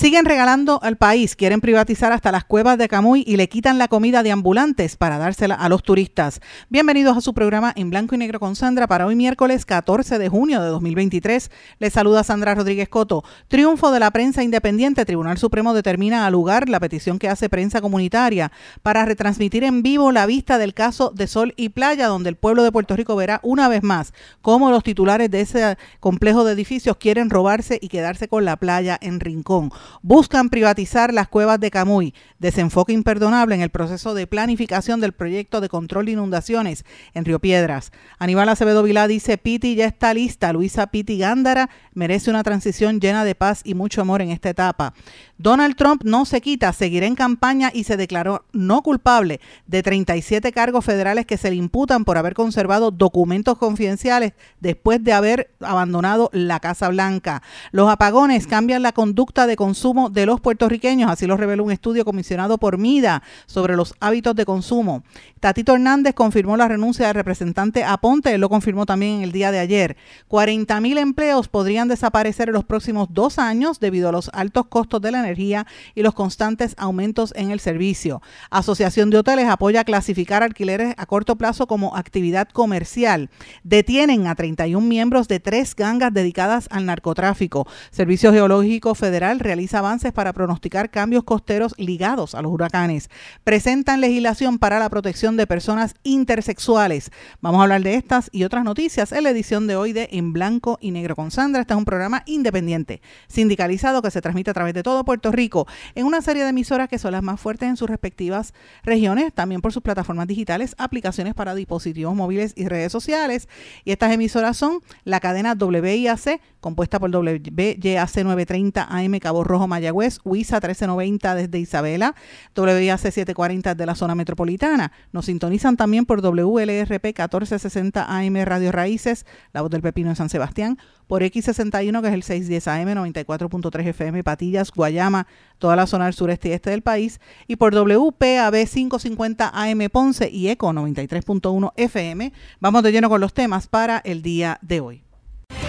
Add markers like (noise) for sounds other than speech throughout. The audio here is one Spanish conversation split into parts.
Siguen regalando al país, quieren privatizar hasta las cuevas de Camuy y le quitan la comida de ambulantes para dársela a los turistas. Bienvenidos a su programa en blanco y negro con Sandra para hoy miércoles 14 de junio de 2023. Les saluda Sandra Rodríguez Coto. Triunfo de la prensa independiente. Tribunal Supremo determina al lugar la petición que hace prensa comunitaria para retransmitir en vivo la vista del caso de Sol y Playa, donde el pueblo de Puerto Rico verá una vez más cómo los titulares de ese complejo de edificios quieren robarse y quedarse con la playa en Rincón buscan privatizar las cuevas de Camuy. Desenfoque imperdonable en el proceso de planificación del proyecto de control de inundaciones en Río Piedras. Aníbal Acevedo Vilá dice, Piti ya está lista. Luisa Piti Gándara merece una transición llena de paz y mucho amor en esta etapa. Donald Trump no se quita, seguirá en campaña y se declaró no culpable de 37 cargos federales que se le imputan por haber conservado documentos confidenciales después de haber abandonado la Casa Blanca. Los apagones cambian la conducta de consumo de los puertorriqueños, así lo reveló un estudio comisionado por MIDA sobre los hábitos de consumo. Tatito Hernández confirmó la renuncia del representante Aponte, lo confirmó también en el día de ayer. 40 mil empleos podrían desaparecer en los próximos dos años debido a los altos costos de la energía y los constantes aumentos en el servicio. Asociación de Hoteles apoya clasificar alquileres a corto plazo como actividad comercial. Detienen a 31 miembros de tres gangas dedicadas al narcotráfico. Servicio Geológico Federal realiza avances para pronosticar cambios costeros ligados a los huracanes. Presentan legislación para la protección de personas intersexuales. Vamos a hablar de estas y otras noticias en la edición de hoy de En Blanco y Negro con Sandra. Este es un programa independiente, sindicalizado que se transmite a través de todo Puerto Rico en una serie de emisoras que son las más fuertes en sus respectivas regiones, también por sus plataformas digitales, aplicaciones para dispositivos móviles y redes sociales. Y estas emisoras son la cadena WIAC, compuesta por WYAC 930 AM Cabo Rojo Mayagüez, WISA 1390 desde Isabela, WIAC 740 de la zona metropolitana. Nos sintonizan también por WLRP 1460 AM Radio Raíces, La Voz del Pepino en San Sebastián, por X61 que es el 610 AM 94.3 FM Patillas, Guayama, toda la zona del sureste y este del país, y por WPAB 550 AM Ponce y ECO 93.1 FM. Vamos de lleno con los temas para el día de hoy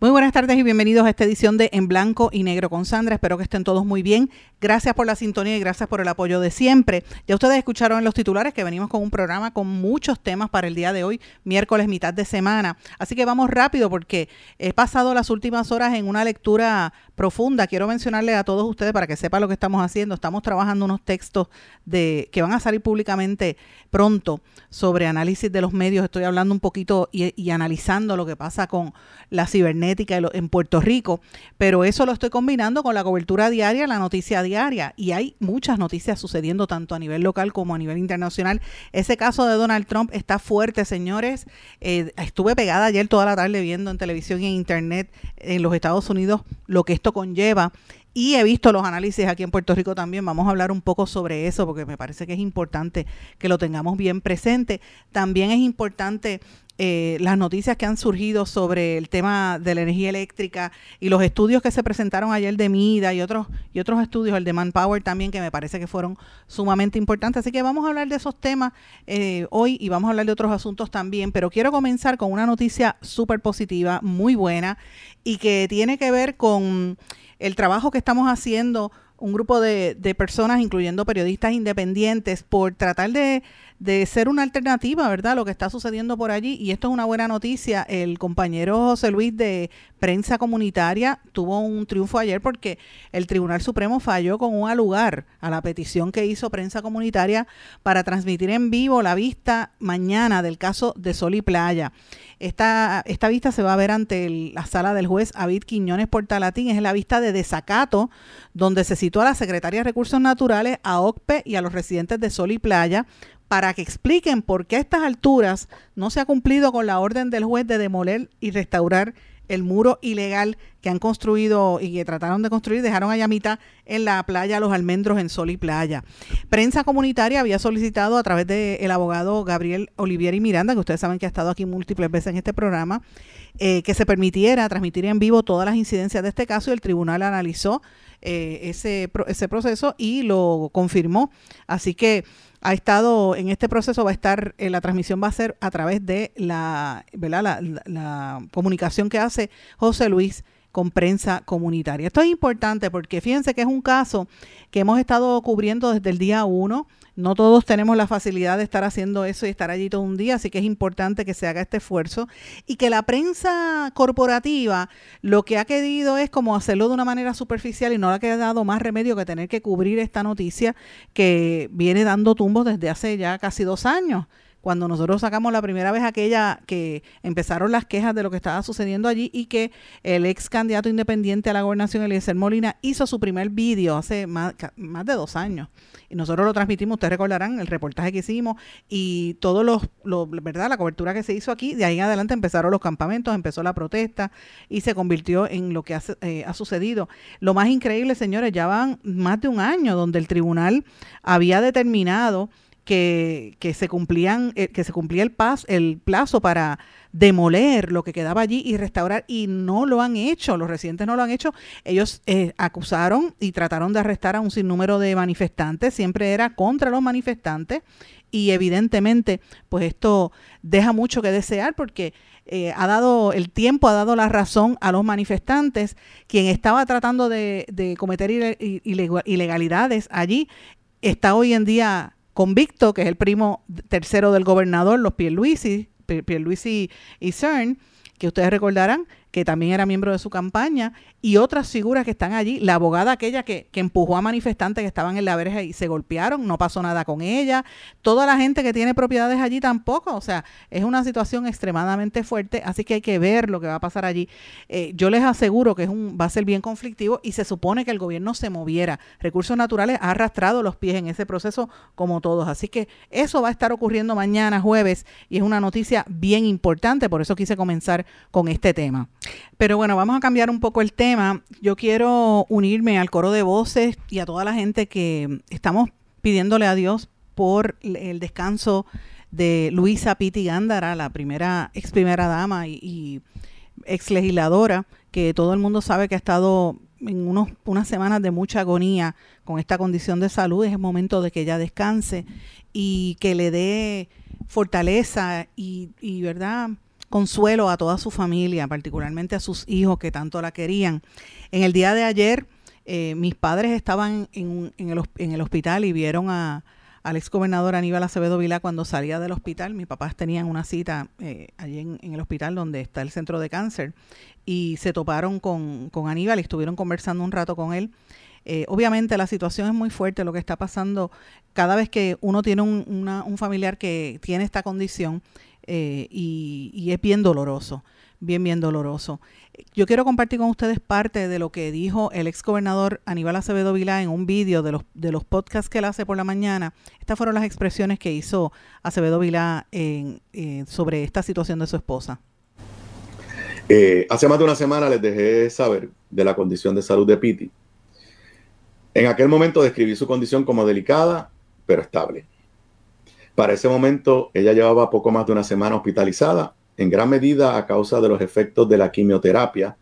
Muy buenas tardes y bienvenidos a esta edición de En Blanco y Negro con Sandra. Espero que estén todos muy bien. Gracias por la sintonía y gracias por el apoyo de siempre. Ya ustedes escucharon en los titulares que venimos con un programa con muchos temas para el día de hoy, miércoles, mitad de semana. Así que vamos rápido porque he pasado las últimas horas en una lectura profunda. Quiero mencionarle a todos ustedes para que sepan lo que estamos haciendo. Estamos trabajando unos textos de que van a salir públicamente pronto sobre análisis de los medios. Estoy hablando un poquito y, y analizando lo que pasa con la cibernética en Puerto Rico, pero eso lo estoy combinando con la cobertura diaria, la noticia diaria, y hay muchas noticias sucediendo tanto a nivel local como a nivel internacional. Ese caso de Donald Trump está fuerte, señores. Eh, estuve pegada ayer toda la tarde viendo en televisión y en internet en los Estados Unidos lo que esto conlleva y he visto los análisis aquí en Puerto Rico también. Vamos a hablar un poco sobre eso porque me parece que es importante que lo tengamos bien presente. También es importante eh, las noticias que han surgido sobre el tema de la energía eléctrica y los estudios que se presentaron ayer de MIDA y otros, y otros estudios, el de Manpower también, que me parece que fueron sumamente importantes. Así que vamos a hablar de esos temas eh, hoy y vamos a hablar de otros asuntos también, pero quiero comenzar con una noticia súper positiva, muy buena y que tiene que ver con el trabajo que estamos haciendo un grupo de, de, personas, incluyendo periodistas independientes, por tratar de, de ser una alternativa, ¿verdad? Lo que está sucediendo por allí. Y esto es una buena noticia. El compañero José Luis de Prensa Comunitaria tuvo un triunfo ayer porque el Tribunal Supremo falló con un alugar a la petición que hizo Prensa Comunitaria para transmitir en vivo la vista mañana del caso de Sol y Playa. Esta, esta vista se va a ver ante la sala del juez Avid Quiñones Portalatín. Es la vista de desacato, donde se sitúa a la Secretaria de Recursos Naturales, a OCPE y a los residentes de Sol y Playa para que expliquen por qué a estas alturas no se ha cumplido con la orden del juez de demoler y restaurar el muro ilegal que han construido y que trataron de construir, dejaron allá mitad en la playa Los Almendros en Sol y Playa. Prensa comunitaria había solicitado a través del abogado Gabriel Olivieri Miranda, que ustedes saben que ha estado aquí múltiples veces en este programa, eh, que se permitiera transmitir en vivo todas las incidencias de este caso y el tribunal analizó eh, ese, ese proceso y lo confirmó. Así que ha estado en este proceso, va a estar, eh, la transmisión va a ser a través de la, ¿verdad? La, comunicación que hace José Luis con prensa comunitaria. Esto es importante porque fíjense que es un caso que hemos estado cubriendo desde el día uno. No todos tenemos la facilidad de estar haciendo eso y estar allí todo un día, así que es importante que se haga este esfuerzo y que la prensa corporativa lo que ha querido es como hacerlo de una manera superficial y no le ha quedado más remedio que tener que cubrir esta noticia que viene dando tumbos desde hace ya casi dos años cuando nosotros sacamos la primera vez aquella que empezaron las quejas de lo que estaba sucediendo allí y que el ex candidato independiente a la gobernación, Eliezer Molina, hizo su primer vídeo hace más, de dos años. Y nosotros lo transmitimos, ustedes recordarán el reportaje que hicimos y todos los, ¿verdad? La cobertura que se hizo aquí, de ahí en adelante empezaron los campamentos, empezó la protesta y se convirtió en lo que ha, eh, ha sucedido. Lo más increíble, señores, ya van más de un año donde el tribunal había determinado que, que se cumplían, eh, que se cumplía el, el plazo para demoler lo que quedaba allí y restaurar y no lo han hecho, los residentes no lo han hecho. Ellos eh, acusaron y trataron de arrestar a un sinnúmero de manifestantes, siempre era contra los manifestantes y evidentemente pues esto deja mucho que desear porque eh, ha dado el tiempo, ha dado la razón a los manifestantes, quien estaba tratando de, de cometer ilegalidades allí, está hoy en día convicto, que es el primo tercero del gobernador, los Pierluisi, Pierluisi y CERN, que ustedes recordarán que también era miembro de su campaña, y otras figuras que están allí. La abogada aquella que, que, empujó a manifestantes que estaban en la verja y se golpearon, no pasó nada con ella. Toda la gente que tiene propiedades allí tampoco. O sea, es una situación extremadamente fuerte, así que hay que ver lo que va a pasar allí. Eh, yo les aseguro que es un, va a ser bien conflictivo y se supone que el gobierno se moviera. Recursos Naturales ha arrastrado los pies en ese proceso como todos. Así que eso va a estar ocurriendo mañana jueves y es una noticia bien importante, por eso quise comenzar con este tema. Pero bueno, vamos a cambiar un poco el tema yo quiero unirme al coro de voces y a toda la gente que estamos pidiéndole a Dios por el descanso de Luisa Piti Gándara, la primera ex primera dama y, ex legisladora, que todo el mundo sabe que ha estado en unos, unas semanas de mucha agonía con esta condición de salud. Es el momento de que ella descanse y que le dé fortaleza y ¿verdad? Consuelo a toda su familia, particularmente a sus hijos que tanto la querían. En el día de ayer, eh, mis padres estaban en, el, hospital y vieron a, al gobernador Aníbal Acevedo Vilá cuando salía del hospital. Mis papás tenían una cita eh, allí en, el hospital donde está el centro de cáncer y se toparon con, Aníbal y estuvieron conversando un rato con él. Eh, obviamente la situación es muy fuerte, lo que está pasando cada vez que uno tiene un familiar que tiene esta condición, eh, y, es bien doloroso, bien, bien doloroso. Yo quiero compartir con ustedes parte de lo que dijo el ex gobernador Aníbal Acevedo Vilá en un vídeo de los, de los podcasts que él hace por la mañana. Estas fueron las expresiones que hizo Acevedo Vilá en, eh, sobre esta situación de su esposa. Eh, hace más de una semana les dejé saber de la condición de salud de Piti. En aquel momento describí su condición como delicada, pero estable. Para ese momento, ella llevaba poco más de una semana hospitalizada, en gran medida a causa de los efectos de la quimioterapia,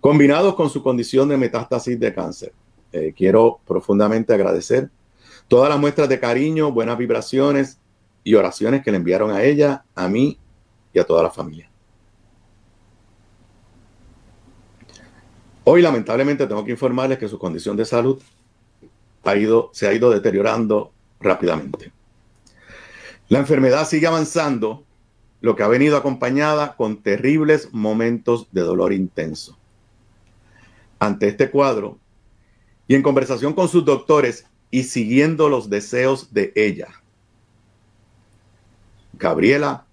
combinados con su condición de metástasis de cáncer. Eh, quiero profundamente agradecer todas las muestras de cariño, buenas vibraciones y oraciones que le enviaron a ella, a mí y a toda la familia. Hoy lamentablemente tengo que informarles que su condición de salud ha ido, se ha ido deteriorando rápidamente. La enfermedad sigue avanzando, lo que ha venido acompañada con terribles momentos de dolor intenso. Ante este cuadro, y en conversación con sus doctores y siguiendo los deseos de ella, Gabriela,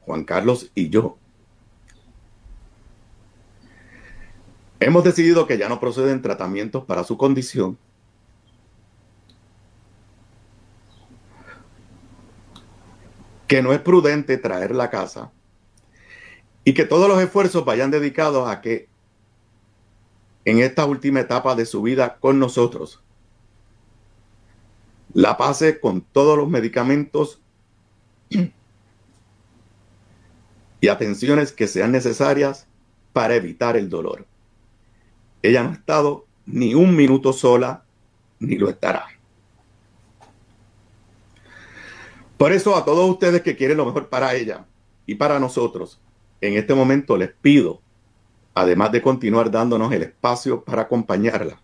Juan Carlos y yo hemos decidido que ya no proceden tratamientos para su condición que no es prudente traerla a casa y que todos los esfuerzos vayan dedicados a que en esta última etapa de su vida con nosotros la pase con todos los medicamentos y atenciones que sean necesarias para evitar el dolor. Ella no ha estado ni un minuto sola, ni lo estará. Por eso a todos ustedes que quieren lo mejor para ella y para nosotros, en este momento les pido, además de continuar dándonos el espacio para acompañarla,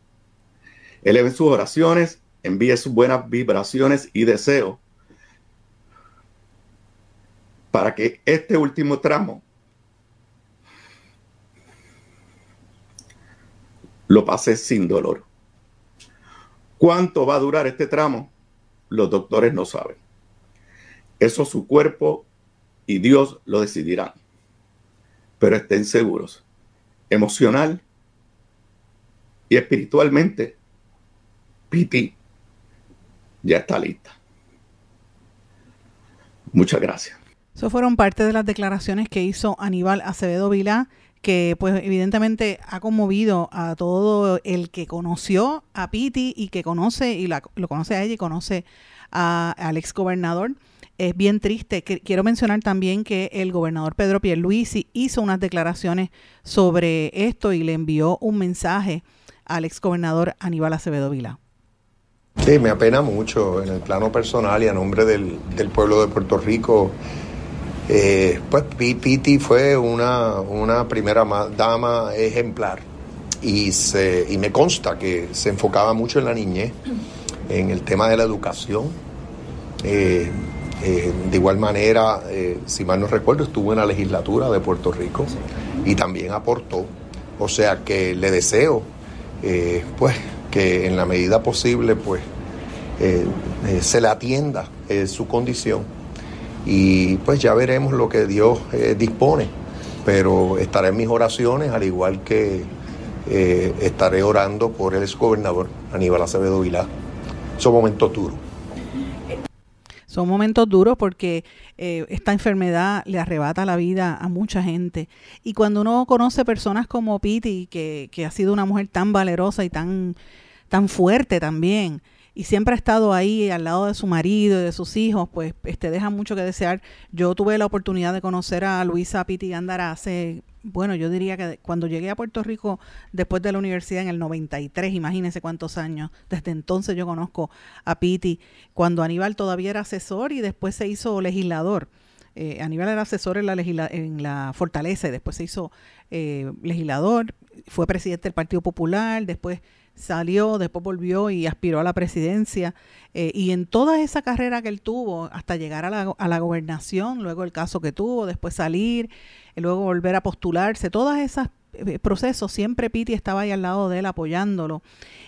eleven sus oraciones, envíe sus buenas vibraciones y deseos para que este último tramo lo pase sin dolor. ¿Cuánto va a durar este tramo? Los doctores no saben. Eso su cuerpo y Dios lo decidirán. Pero estén seguros, emocional y espiritualmente, Piti ya está lista. Muchas gracias. Eso fueron parte de las declaraciones que hizo Aníbal Acevedo Vilá, que pues evidentemente ha conmovido a todo el que conoció a Piti y que conoce y lo conoce a ella y conoce al ex gobernador es bien triste. Quiero mencionar también que el gobernador Pedro Pierluisi hizo unas declaraciones sobre esto y le envió un mensaje al exgobernador Aníbal Acevedo Vila. Sí, me apena mucho en el plano personal y a nombre del, pueblo de Puerto Rico. Eh, pues Piti fue una, una primera dama ejemplar y, se, y me consta que se enfocaba mucho en la niñez, en el tema de la educación. Eh, eh, de igual manera, eh, si mal no recuerdo, estuvo en la legislatura de Puerto Rico y también aportó. O sea que le deseo, eh, pues, que en la medida posible, pues, se le atienda su condición y pues ya veremos lo que Dios dispone. Pero estaré en mis oraciones, al igual que estaré orando por el exgobernador Aníbal Acevedo Vilá. Son momentos duros. Son momentos duros porque eh, esta enfermedad le arrebata la vida a mucha gente. Y cuando uno conoce personas como Piti, que, que ha sido una mujer tan valerosa y tan, tan fuerte también, y siempre ha estado ahí al lado de su marido y de sus hijos, pues este, deja mucho que desear. Yo tuve la oportunidad de conocer a Luisa Piti Gándara hace bueno, yo diría que cuando llegué a Puerto Rico después de la universidad en el 93, imagínense cuántos años, desde entonces yo conozco a Piti, cuando Aníbal todavía era asesor y después se hizo legislador. Eh, Aníbal era asesor en la, en la Fortaleza y después se hizo eh, legislador, fue presidente del Partido Popular, después salió, después volvió y aspiró a la presidencia. Eh, y en toda esa carrera que él tuvo, hasta llegar a la, a la gobernación, luego el caso que tuvo, después salir, luego volver a postularse, todos esos eh, procesos, siempre Piti estaba ahí al lado de él apoyándolo.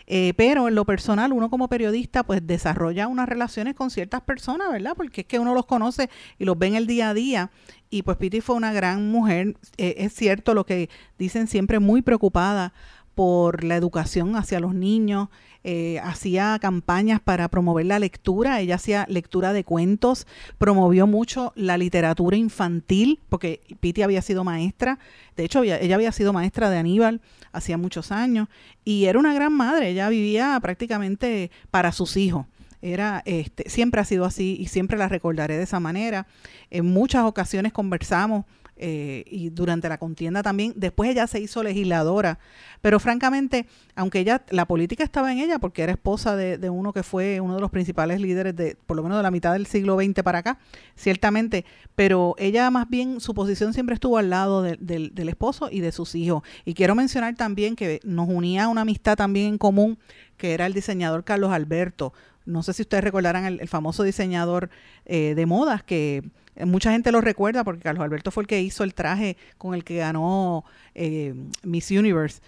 Eh, pero en lo personal, uno como periodista, pues desarrolla unas relaciones con ciertas personas, ¿verdad? Porque es que uno los conoce y los ve en el día a día. Y pues Piti fue una gran mujer, es cierto lo que dicen siempre, muy preocupada por la educación hacia los niños, eh, hacía campañas para promover la lectura, ella hacía lectura de cuentos, promovió mucho la literatura infantil, porque Piti había sido maestra, de hecho ella había sido maestra de Aníbal hacía muchos años, y era una gran madre, ella vivía prácticamente para sus hijos era este, siempre ha sido así y siempre la recordaré de esa manera. En muchas ocasiones conversamos eh, y durante la contienda también. Después ella se hizo legisladora, pero francamente, aunque ella, la política estaba en ella porque era esposa de, uno que fue uno de los principales líderes de, por lo menos de la mitad del siglo XX para acá, ciertamente, pero ella más bien, su posición siempre estuvo al lado del esposo y de sus hijos. Y quiero mencionar también que nos unía una amistad también en común, que era el diseñador Carlos Alberto, no sé si ustedes recordarán el, famoso diseñador eh, de modas que mucha gente lo recuerda porque Carlos Alberto fue el que hizo el traje con el que ganó eh, Miss Universe,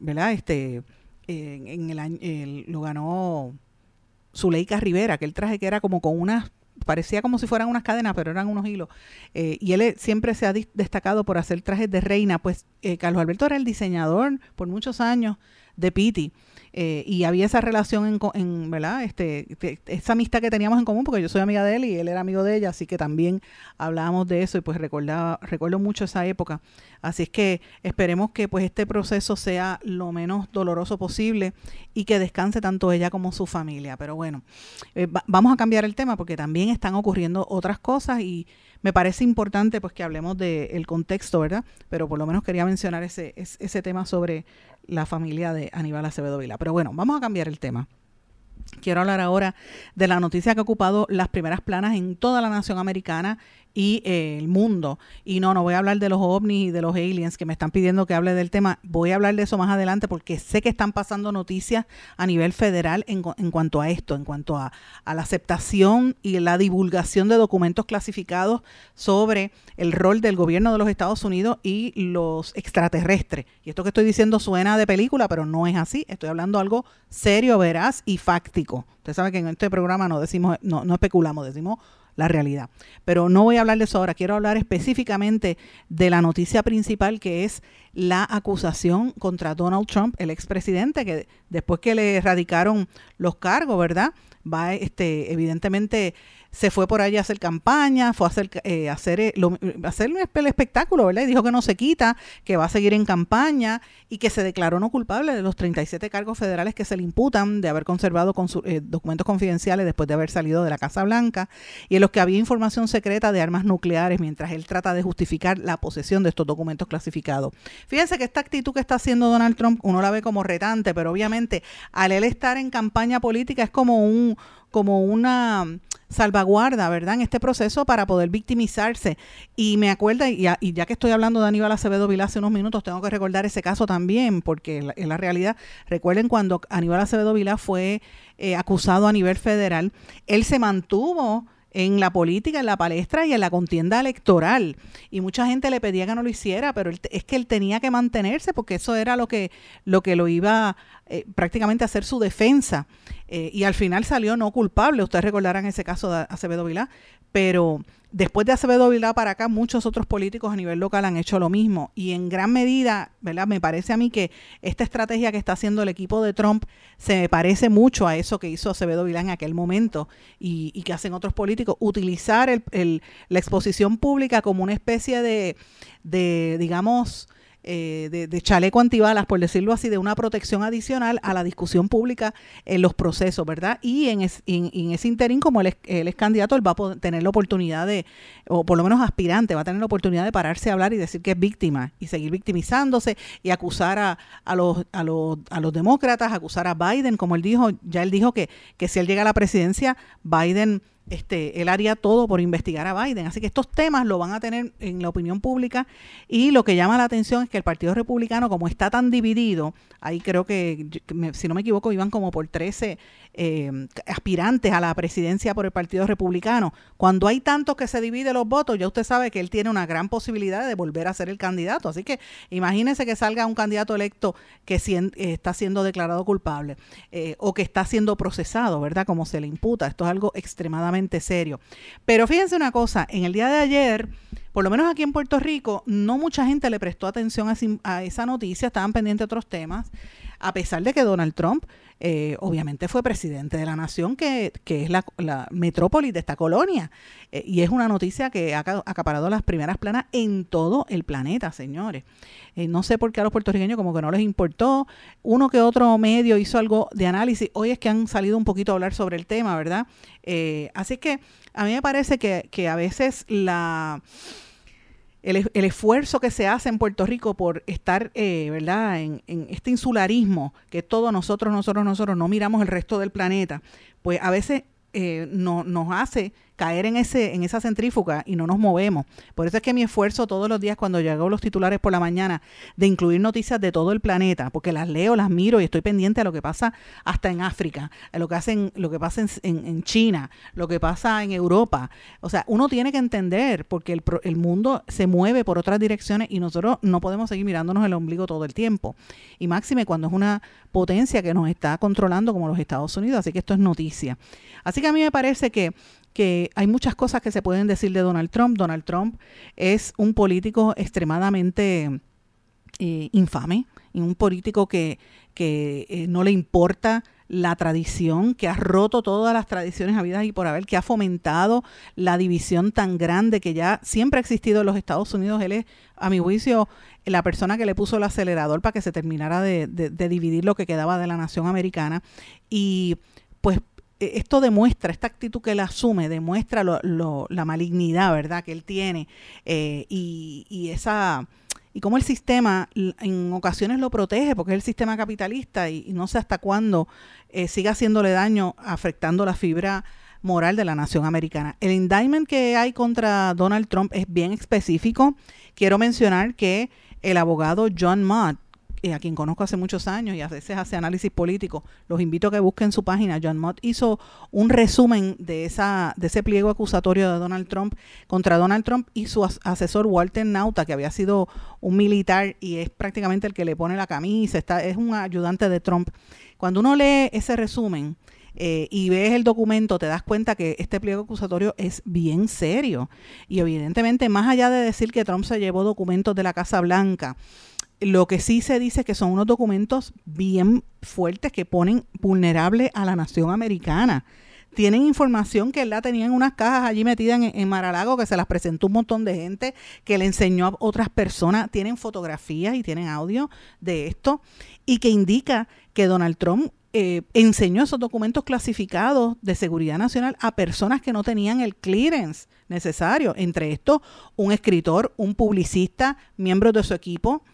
¿verdad? Este, el año, lo ganó Zuleika Rivera, aquel traje que era como con unas parecía como si fueran unas cadenas, pero eran unos hilos. Eh, y él siempre se ha destacado por hacer trajes de reina. Pues eh, Carlos Alberto era el diseñador por muchos años de Piti. Eh, y había esa relación en, en, ¿verdad? Este, esa amistad que teníamos en común, porque yo soy amiga de él y él era amigo de ella, así que también hablábamos de eso y pues recordaba, recuerdo mucho esa época. Así es que esperemos que pues este proceso sea lo menos doloroso posible y que descanse tanto ella como su familia. Pero bueno, eh, vamos a cambiar el tema porque también están ocurriendo otras cosas y me parece importante pues que hablemos del contexto, ¿verdad? Pero por lo menos quería mencionar ese, ese tema sobre la familia de Aníbal Acevedo Vila. Pero bueno, vamos a cambiar el tema. Quiero hablar ahora de la noticia que ha ocupado las primeras planas en toda la nación americana y eh, el mundo. Y no, no voy a hablar de los ovnis y de los aliens que me están pidiendo que hable del tema. Voy a hablar de eso más adelante porque sé que están pasando noticias a nivel federal en, en cuanto a esto, en cuanto a, a, la aceptación y la divulgación de documentos clasificados sobre el rol del gobierno de los Estados Unidos y los extraterrestres. Y esto que estoy diciendo suena de película, pero no es así. Estoy hablando algo serio, veraz y fáctico. Usted sabe que en este programa no decimos, no, no especulamos, decimos la realidad. Pero no voy a hablar de eso ahora, quiero hablar específicamente de la noticia principal que es la acusación contra Donald Trump, el expresidente, que después que le erradicaron los cargos, ¿verdad? Va, este, evidentemente se fue por allá a hacer campaña, fue a hacer, eh, hacer, eh, hacer el espectáculo, ¿verdad? Y dijo que no se quita, que va a seguir en campaña y que se declaró no culpable de los 37 cargos federales que se le imputan de haber conservado con eh, documentos confidenciales después de haber salido de la Casa Blanca y en los que había información secreta de armas nucleares mientras él trata de justificar la posesión de estos documentos clasificados. Fíjense que esta actitud que está haciendo Donald Trump, uno la ve como retante, pero obviamente al él estar en campaña política es como un como una salvaguarda, ¿verdad?, en este proceso para poder victimizarse. Y me acuerda, y ya, que estoy hablando de Aníbal Acevedo Vilá hace unos minutos, tengo que recordar ese caso también, porque en la, realidad, recuerden cuando Aníbal Acevedo Vilá fue eh, acusado a nivel federal, él se mantuvo en la política, en la palestra y en la contienda electoral. Y mucha gente le pedía que no lo hiciera, pero es que él tenía que mantenerse porque eso era lo que lo, que lo iba eh, prácticamente hacer su defensa. Eh, y al final salió no culpable. Ustedes recordarán ese caso de Acevedo Vilá, pero después de Acevedo Vilá para acá, muchos otros políticos a nivel local han hecho lo mismo. Y en gran medida, ¿verdad? Me parece a mí que esta estrategia que está haciendo el equipo de Trump se me parece mucho a eso que hizo Acevedo Vilá en aquel momento y, que hacen otros políticos, utilizar el, la exposición pública como una especie de, de digamos, eh, de, chaleco antibalas, por decirlo así, de una protección adicional a la discusión pública en los procesos, ¿verdad? Y en, ese interín, como él es, candidato, él va a tener la oportunidad de, o por lo menos aspirante, va a tener la oportunidad de pararse a hablar y decir que es víctima y seguir victimizándose y acusar a, a, los, a, los, a los demócratas, acusar a Biden, como él dijo, ya él dijo que, que si él llega a la presidencia, Biden este, él haría todo por investigar a Biden. Así que estos temas lo van a tener en la opinión pública y lo que llama la atención es que el Partido Republicano, como está tan dividido, ahí creo que, si no me equivoco, iban como por 13 eh, aspirantes a la presidencia por el Partido Republicano. Cuando hay tantos que se dividen los votos, ya usted sabe que él tiene una gran posibilidad de volver a ser el candidato. Así que imagínense que salga un candidato electo que está siendo declarado culpable eh, o que está siendo procesado, ¿verdad? Como se le imputa. Esto es algo extremadamente serio. Pero fíjense una cosa, en el día de ayer por lo menos aquí en Puerto Rico, no mucha gente le prestó atención a, esa noticia, estaban pendientes de otros temas, a pesar de que Donald Trump eh, obviamente fue presidente de la nación, que, es la, metrópoli de esta colonia. Eh, y es una noticia que ha acaparado las primeras planas en todo el planeta, señores. Eh, no sé por qué a los puertorriqueños como que no les importó. Uno que otro medio hizo algo de análisis. Hoy es que han salido un poquito a hablar sobre el tema, ¿verdad? así que a mí me parece que, que a veces la el, esfuerzo que se hace en Puerto Rico por estar, eh, ¿verdad?, en, este insularismo, que todos nosotros, nosotros, nosotros no miramos el resto del planeta, pues a veces eh, no, nos hace caer en ese en esa centrífuga y no nos movemos. Por eso es que mi esfuerzo todos los días cuando llego los titulares por la mañana de incluir noticias de todo el planeta, porque las leo, las miro y estoy pendiente a lo que pasa hasta en África, a lo que hacen, lo que pasa en, en, China, lo que pasa en Europa. O sea, uno tiene que entender porque el, el mundo se mueve por otras direcciones y nosotros no podemos seguir mirándonos el ombligo todo el tiempo. Y máxime cuando es una potencia que nos está controlando como los Estados Unidos. Así que esto es noticia. Así que a mí me parece que que hay muchas cosas que se pueden decir de Donald Trump. Donald Trump es un político extremadamente eh, infame un político que, que eh, no le importa la tradición, que ha roto todas las tradiciones habidas y por haber, que ha fomentado la división tan grande que ya siempre ha existido en los Estados Unidos. Él es, a mi juicio, la persona que le puso el acelerador para que se terminara de, de dividir lo que quedaba de la nación americana. Y pues esto demuestra, esta actitud que él asume, demuestra lo, la malignidad, ¿verdad?, que él tiene eh, y, y, esa y cómo el sistema en ocasiones lo protege, porque es el sistema capitalista y, no sé hasta cuándo eh, siga haciéndole daño, afectando la fibra moral de la nación americana. El indictment que hay contra Donald Trump es bien específico. Quiero mencionar que el abogado John Mott, a quien conozco hace muchos años y a veces hace análisis político, los invito a que busquen su página. John Mott hizo un resumen de, esa, de ese pliego acusatorio de Donald Trump contra Donald Trump y su asesor Walter Nauta, que había sido un militar y es prácticamente el que le pone la camisa, está, es un ayudante de Trump. Cuando uno lee ese resumen, eh, y ves el documento, te das cuenta que este pliego acusatorio es bien serio. Y evidentemente, más allá de decir que Trump se llevó documentos de la Casa Blanca, lo que sí se dice que son unos documentos bien fuertes que ponen vulnerable a la nación americana. Tienen información que él la tenía en unas cajas allí metidas en, Maralago, que se las presentó un montón de gente, que le enseñó a otras personas. Tienen fotografías y tienen audio de esto, y que indica que Donald Trump eh, enseñó esos documentos clasificados de seguridad nacional a personas que no tenían el clearance necesario. Entre estos, un escritor, un publicista, miembros de su equipo,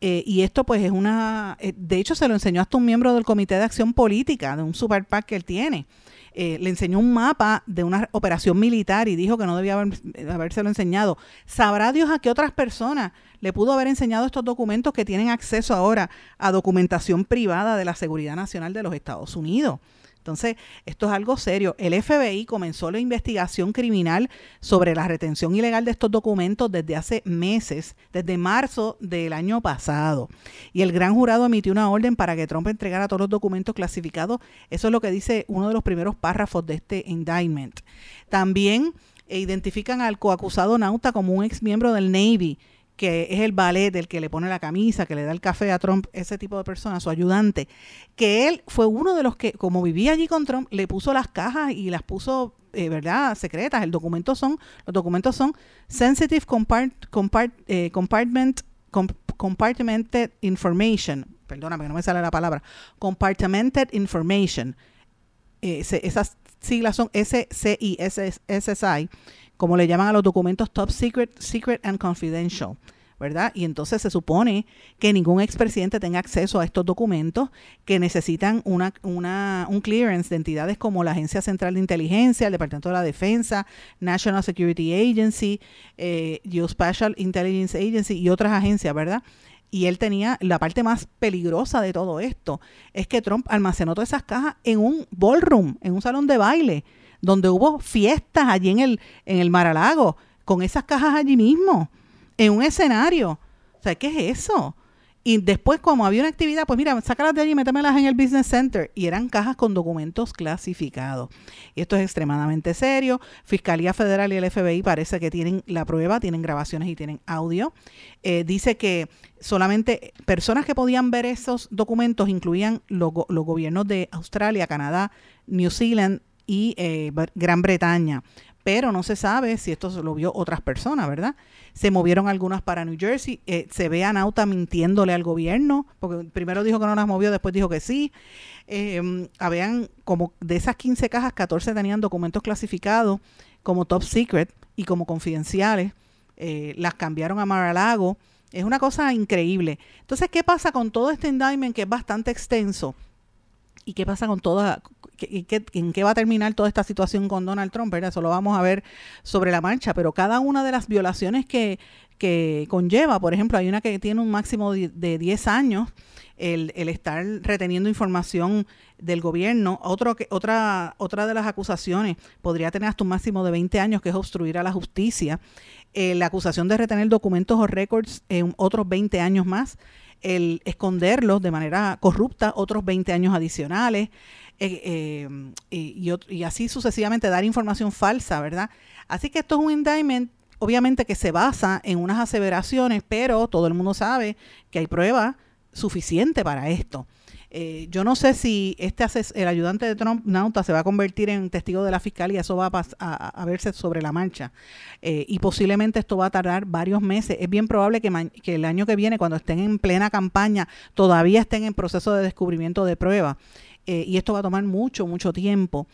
eh, y esto pues es una, eh, de hecho se lo enseñó hasta un miembro del Comité de Acción Política, de un super PAC que él tiene. Eh, le enseñó un mapa de una operación militar y dijo que no debía haber, habérselo enseñado. Sabrá Dios a qué otras personas le pudo haber enseñado estos documentos que tienen acceso ahora a documentación privada de la Seguridad Nacional de los Estados Unidos. Entonces, esto es algo serio. El FBI comenzó la investigación criminal sobre la retención ilegal de estos documentos desde hace meses, desde marzo del año pasado. Y el gran jurado emitió una orden para que Trump entregara todos los documentos clasificados. Eso es lo que dice uno de los primeros párrafos de este indictment. También identifican al coacusado Nauta como un ex miembro del Navy que es el ballet, del que le pone la camisa, que le da el café a Trump, ese tipo de persona, su ayudante, que él fue uno de los que, como vivía allí con Trump, le puso las cajas y las puso, eh, ¿verdad?, secretas. El documento son, los documentos son Sensitive eh, Compartment, Compartmented Information, perdóname que no me sale la palabra, Compartmented Information. Esas siglas son SCI, SSI, como le llaman a los documentos top secret, secret and confidential. ¿verdad? Y entonces se supone que ningún expresidente tenga acceso a estos documentos que necesitan una, un clearance de entidades como la Agencia Central de Inteligencia, el Departamento de la Defensa, National Security Agency, eh, Geospatial Intelligence Agency y otras agencias, ¿verdad? Y él tenía la parte más peligrosa de todo esto, es que Trump almacenó todas esas cajas en un ballroom, en un salón de baile donde hubo fiestas allí en el, en el Maralago, con esas cajas allí mismo, en un escenario. O sea, ¿qué es eso? Y después, como había una actividad, pues mira, sácalas de allí y métemelas en el Business Center. Y eran cajas con documentos clasificados. Y esto es extremadamente serio. Fiscalía Federal y el FBI parece que tienen la prueba, tienen grabaciones y tienen audio. Eh, dice que solamente personas que podían ver esos documentos incluían los gobiernos de Australia, Canadá, New Zealand, y eh, Gran Bretaña. Pero no se sabe si esto lo vio otras personas, ¿verdad? Se movieron algunas para New Jersey. Eh, se ve a Nauta mintiéndole al gobierno, porque primero dijo que no las movió, después dijo que sí. Eh, habían como de esas 15 cajas, 14 tenían documentos clasificados como top secret y como confidenciales. Eh, las cambiaron a Mar-a-Lago. Es una cosa increíble. Entonces, ¿qué pasa con todo este indictment que es bastante extenso? ¿Y qué pasa con toda en qué va a terminar toda esta situación con Donald Trump, ¿verdad? Eso lo vamos a ver sobre la marcha, pero cada una de las violaciones que, que conlleva, por ejemplo, hay una que tiene un máximo de 10 años, el, el, estar reteniendo información del gobierno. Otro que, otra, otra de las acusaciones podría tener hasta un máximo de 20 años, que es obstruir a la justicia. Eh, la acusación de retener documentos o récords en otros 20 años más. El esconderlos de manera corrupta, otros 20 años adicionales. Eh, eh, y, y, así sucesivamente dar información falsa, ¿verdad? Así que esto es un indictment, obviamente que se basa en unas aseveraciones, pero todo el mundo sabe que hay pruebas suficiente para esto. Eh, yo no sé si este el ayudante de Trump, Nauta, se va a convertir en testigo de la fiscalía, eso va a, a, verse sobre la marcha. Eh, y posiblemente esto va a tardar varios meses. Es bien probable que, el año que viene, cuando estén en plena campaña, todavía estén en proceso de descubrimiento de pruebas. Eh, y esto va a tomar mucho, mucho tiempo.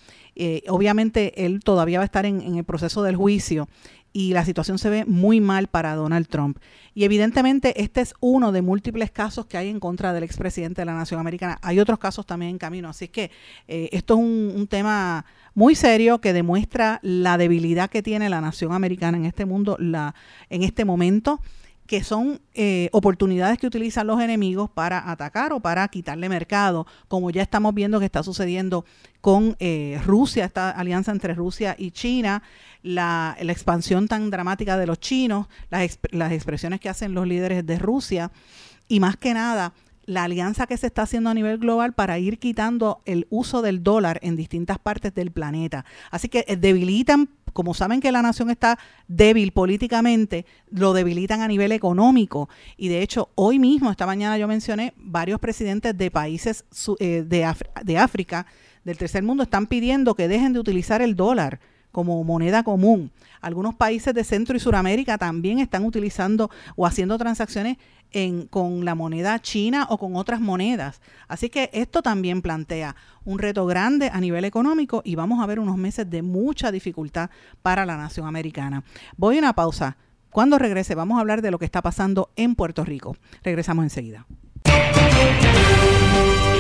obviamente él todavía va a estar en el proceso del juicio y la situación se ve muy mal para Donald Trump. Y evidentemente este es uno de múltiples casos que hay en contra del expresidente de la Nación Americana. Hay otros casos también en camino, así que eh, esto es un, tema muy serio que demuestra la debilidad que tiene la Nación Americana en este mundo, la, en este momento que son eh, oportunidades que utilizan los enemigos para atacar o para quitarle mercado, como ya estamos viendo que está sucediendo con eh, Rusia, esta alianza entre Rusia y China, la, expansión tan dramática de los chinos, las, expresiones que hacen los líderes de Rusia y más que nada la alianza que se está haciendo a nivel global para ir quitando el uso del dólar en distintas partes del planeta. Así que eh, debilitan como saben que la nación está débil políticamente, lo debilitan a nivel económico. Y de hecho, hoy mismo, esta mañana yo mencioné, varios presidentes de países eh, de, de África, del tercer mundo, están pidiendo que dejen de utilizar el dólar como moneda común. Algunos países de Centro y Suramérica también están utilizando o haciendo transacciones en, con la moneda china o con otras monedas. Así que esto también plantea un reto grande a nivel económico y vamos a ver unos meses de mucha dificultad para la nación americana. Voy a una pausa. Cuando regrese vamos a hablar de lo que está pasando en Puerto Rico. Regresamos enseguida.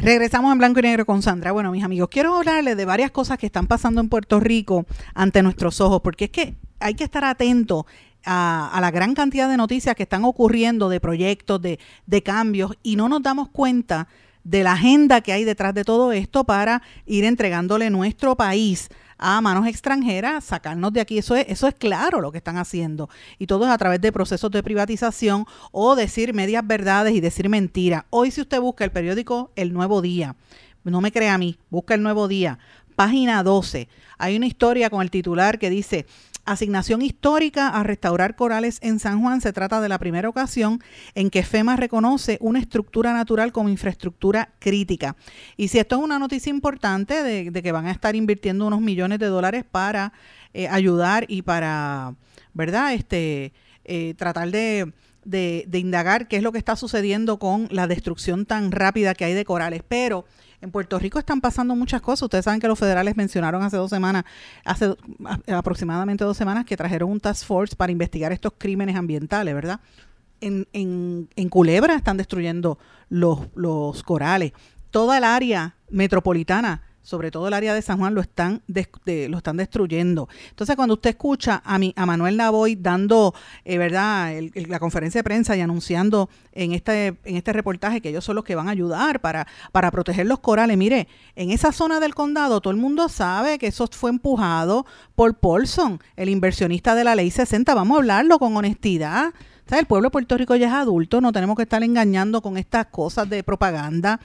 Regresamos en blanco y negro con Sandra. Bueno, mis amigos, quiero hablarles de varias cosas que están pasando en Puerto Rico ante nuestros ojos, porque es que hay que estar atento a, la gran cantidad de noticias que están ocurriendo, de proyectos, de, de cambios, y no nos damos cuenta de la agenda que hay detrás de todo esto para ir entregándole nuestro país a manos extranjeras, sacarnos de aquí. Eso es, eso es claro lo que están haciendo. Y todo es a través de procesos de privatización o decir medias verdades y decir mentiras. Hoy si usted busca el periódico El Nuevo Día, no me crea a mí, busca El Nuevo Día, página 12, hay una historia con el titular que dice asignación histórica a restaurar corales en San Juan. Se trata de la primera ocasión en que FEMA reconoce una estructura natural como infraestructura crítica. Y si esto es una noticia importante de, que van a estar invirtiendo unos millones de dólares para eh, ayudar y para, ¿verdad? Este, eh, tratar de, de, de indagar qué es lo que está sucediendo con la destrucción tan rápida que hay de corales. Pero en Puerto Rico están pasando muchas cosas. Ustedes saben que los federales mencionaron hace dos semanas, hace aproximadamente dos semanas, que trajeron un task force para investigar estos crímenes ambientales, ¿verdad? En, en, en Culebra están destruyendo los, los corales. Toda el área metropolitana sobre todo el área de San Juan, lo están, lo están destruyendo. Entonces, cuando usted escucha a, mi, a Manuel Lavoy dando, eh, ¿verdad?, la conferencia de prensa y anunciando en este, en este reportaje que ellos son los que van a ayudar para, para proteger los corales. Mire, en esa zona del condado todo el mundo sabe que eso fue empujado por Paulson, el inversionista de la ley 60. Vamos a hablarlo con honestidad. El pueblo de Puerto Rico ya es adulto, no tenemos que estar engañando con estas cosas de propaganda.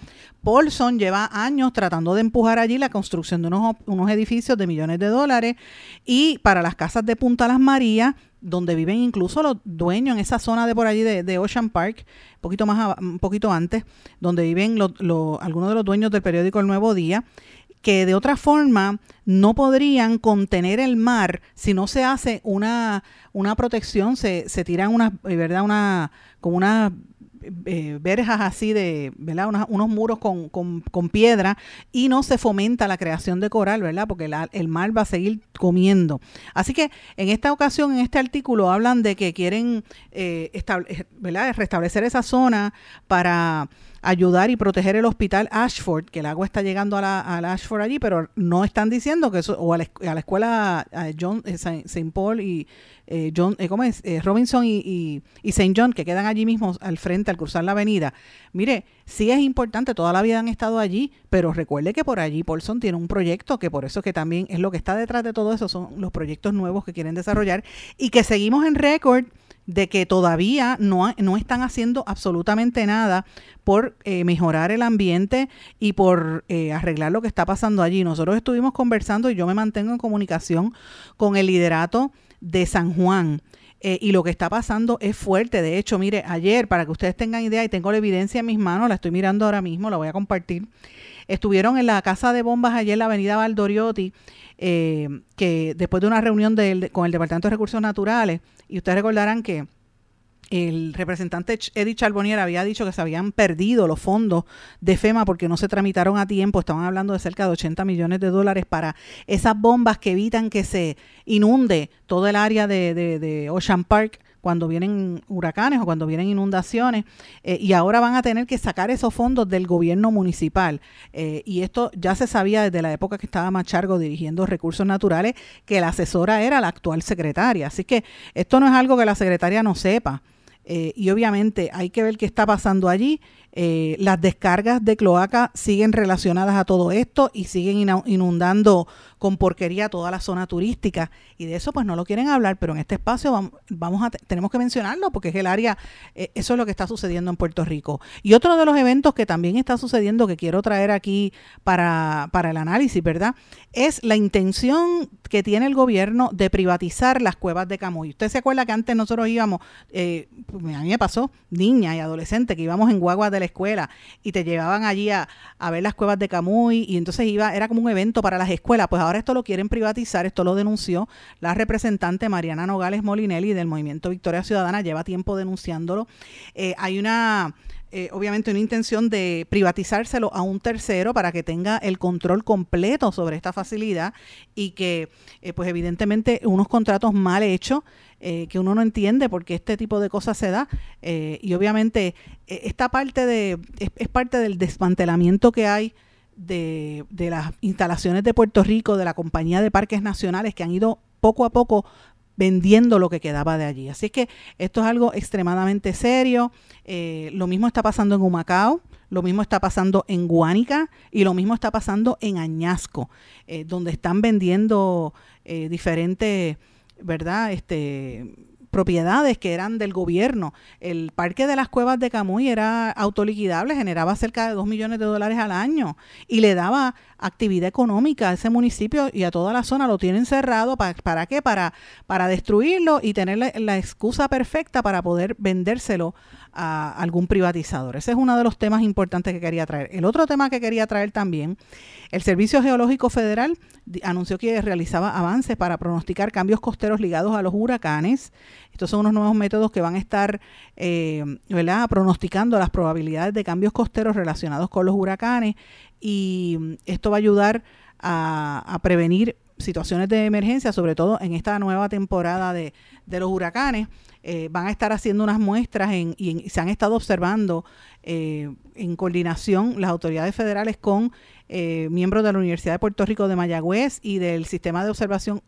Paulson lleva años tratando de empujar allí la construcción de unos, unos edificios de millones de dólares y para las casas de Punta Las Marías, donde viven incluso los dueños en esa zona de por allí de, Ocean Park, un poquito más un poquito antes, donde viven algunos de los dueños del periódico El Nuevo Día que de otra forma no podrían contener el mar si no se hace una, una protección, se, se tiran una, eh, ¿verdad? Una, como una eh, verjas así de, ¿verdad? unos muros con, con, piedra y no se fomenta la creación de coral, ¿verdad? Porque el mar va a seguir comiendo. Así que en esta ocasión, en este artículo, hablan de que quieren eh, ¿verdad? restablecer esa zona para ayudar y proteger el hospital Ashford, que el agua está llegando a la, Ashford allí, pero no están diciendo que eso, o a la, escuela John eh, St. Paul y eh, John, eh, ¿cómo es? Robinson y, y, y St. John, que quedan allí mismo al frente al cruzar la avenida. Mire, sí es importante, toda la vida han estado allí, pero recuerde que por allí Paulson tiene un proyecto, que por eso que también es lo que está detrás de todo eso, son los proyectos nuevos que quieren desarrollar y que seguimos en récord de que todavía no, no están haciendo absolutamente nada por eh, mejorar el ambiente y por eh, arreglar lo que está pasando allí. Nosotros estuvimos conversando y yo me mantengo en comunicación con el liderato de San Juan. Eh, y lo que está pasando es fuerte. De hecho, mire, ayer, para que ustedes tengan idea, y tengo la evidencia en mis manos, la estoy mirando ahora mismo, la voy a compartir. Estuvieron en la casa de bombas ayer en la avenida Valdoriotti, que después de una reunión con el Departamento de Recursos Naturales, y ustedes recordarán que el representante Eddie Charbonnier había dicho que se habían perdido los fondos de FEMA porque no se tramitaron a tiempo. Estaban hablando de cerca de 80 millones de dólares para esas bombas que evitan que se inunde todo el área de, Ocean Park cuando vienen huracanes o cuando vienen inundaciones, eh, y ahora van a tener que sacar esos fondos del gobierno municipal. Eh, y esto ya se sabía desde la época que estaba Machargo dirigiendo recursos naturales, que la asesora era la actual secretaria. Así que esto no es algo que la secretaria no sepa. Eh, y obviamente hay que ver qué está pasando allí. Las descargas de cloaca siguen relacionadas a todo esto y siguen inundando con porquería toda la zona turística y de eso pues no lo quieren hablar, pero en este espacio vamos, tenemos que mencionarlo porque es el área, eh, eso es lo que está sucediendo en Puerto Rico. Y otro de los eventos que también está sucediendo que quiero traer aquí para, para el análisis, ¿verdad? Es la intención que tiene el gobierno de privatizar las cuevas de Camuy. Usted se acuerda que antes nosotros íbamos, eh, a mí me pasó, niña y adolescente, que íbamos en guaguas de la escuela y te llevaban allí a, a ver las cuevas de Camuy y entonces iba, era como un evento para las escuelas, pues ahora esto lo quieren privatizar, esto lo denunció la representante Mariana Nogales Molinelli del Movimiento Victoria Ciudadana, lleva tiempo denunciándolo. Eh, hay una... Eh, obviamente una intención de privatizárselo a un tercero para que tenga el control completo sobre esta facilidad y que, eh, pues evidentemente, unos contratos mal hechos que uno no entiende por qué este tipo de cosas se da. y obviamente esta parte de, es, parte del desmantelamiento que hay de, de, las instalaciones de Puerto Rico, de la compañía de parques nacionales que han ido poco a poco vendiendo lo que quedaba de allí. Así que esto es algo extremadamente serio. Eh, lo mismo está pasando en Humacao, lo mismo está pasando en Guánica y lo mismo está pasando en Añasco, eh, donde están vendiendo eh, diferentes, ¿verdad? Este propiedades que eran del gobierno. El parque de las cuevas de Camuy era autoliquidable, generaba cerca de 2 millones de dólares al año y le daba actividad económica a ese municipio y a toda la zona. Lo tienen cerrado. ¿Para, para qué? Para, para destruirlo y tener la, excusa perfecta para poder vendérselo a algún privatizador. Ese es uno de los temas importantes que quería traer. El otro tema que quería traer también, el Servicio Geológico Federal anunció que realizaba avances para pronosticar cambios costeros ligados a los huracanes. Estos son unos nuevos métodos que van a estar eh, pronosticando las probabilidades de cambios costeros relacionados con los huracanes y esto va a ayudar a, prevenir situaciones de emergencia, sobre todo en esta nueva temporada de, los huracanes. Eh, van a estar haciendo unas muestras y se han estado observando eh, en coordinación las autoridades federales con eh, miembros de la Universidad de Puerto Rico de Mayagüez y del Sistema de Observación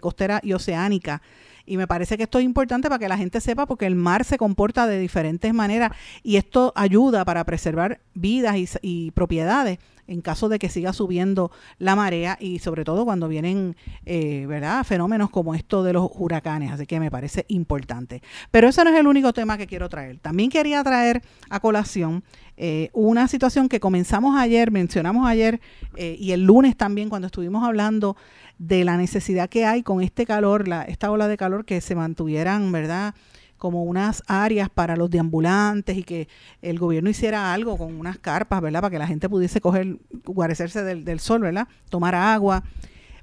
Costera y Oceánica. Y me parece que esto es importante para que la gente sepa porque el mar se comporta de diferentes maneras y esto ayuda para preservar vidas y propiedades en caso de que siga subiendo la marea y sobre todo cuando vienen eh, ¿verdad? fenómenos como esto de los huracanes. Así que me parece importante. Pero ese no es el único tema que quiero traer. También quería traer a colación eh, una situación que comenzamos ayer, mencionamos ayer eh, y el lunes también cuando estuvimos hablando de la necesidad que hay con este calor, la, esta ola de calor que se mantuvieran, ¿verdad? Como unas áreas para los deambulantes y que el gobierno hiciera algo con unas carpas, ¿verdad? Para que la gente pudiese coger, guarecerse del, del sol, ¿verdad? Tomar agua.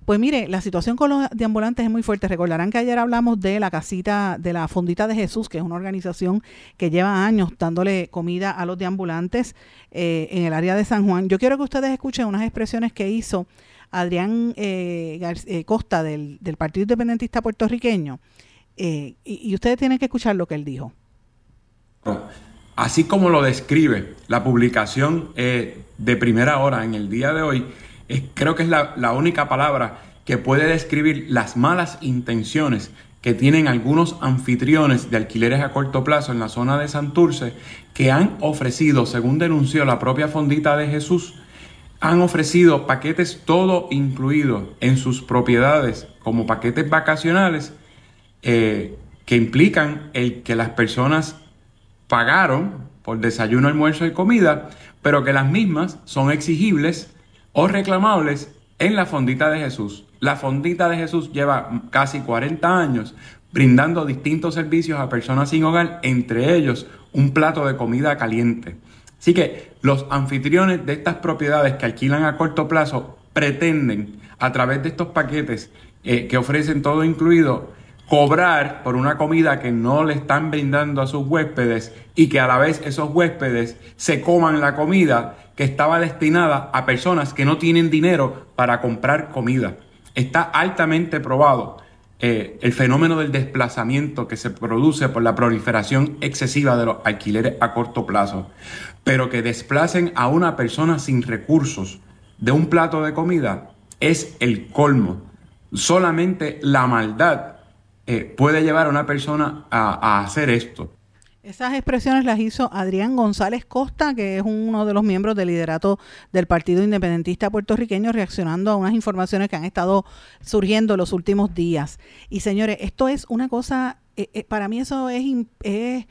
Pues mire, la situación con los deambulantes es muy fuerte. Recordarán que ayer hablamos de la casita, de la Fondita de Jesús, que es una organización que lleva años dándole comida a los deambulantes eh, en el área de San Juan. Yo quiero que ustedes escuchen unas expresiones que hizo Adrián eh, eh, Costa del, Partido Independentista puertorriqueño. Y, y ustedes tienen que escuchar lo que él dijo. Así como lo describe la publicación de primera hora en el día de hoy, creo que es la, única palabra que puede describir las malas intenciones que tienen algunos anfitriones de alquileres a corto plazo en la zona de Santurce que han ofrecido, según denunció la propia Fondita de Jesús, han ofrecido paquetes todo incluido en sus propiedades como paquetes vacacionales eh, que implican el que las personas pagaron por desayuno, almuerzo y comida, pero que las mismas son exigibles o reclamables en la Fondita de Jesús. La Fondita de Jesús lleva casi 40 años brindando distintos servicios a personas sin hogar, entre ellos un plato de comida caliente. Así que los anfitriones de estas propiedades que alquilan a corto plazo pretenden, a través de estos paquetes eh, que ofrecen todo incluido, cobrar por una comida que no le están brindando a sus huéspedes y que a la vez esos huéspedes se coman la comida que estaba destinada a personas que no tienen dinero para comprar comida. Está altamente probado eh, el fenómeno del desplazamiento que se produce por la proliferación excesiva de los alquileres a corto plazo, pero que desplacen a una persona sin recursos de un plato de comida es el colmo. Solamente la maldad eh, puede llevar a una persona a, hacer esto. Esas expresiones las hizo Adrián González Costa, que es uno de los miembros del liderato del Partido Independentista puertorriqueño, reaccionando a unas informaciones que han estado surgiendo los últimos días. Y señores, esto es una cosa, eh, eh, para mí eso es, es,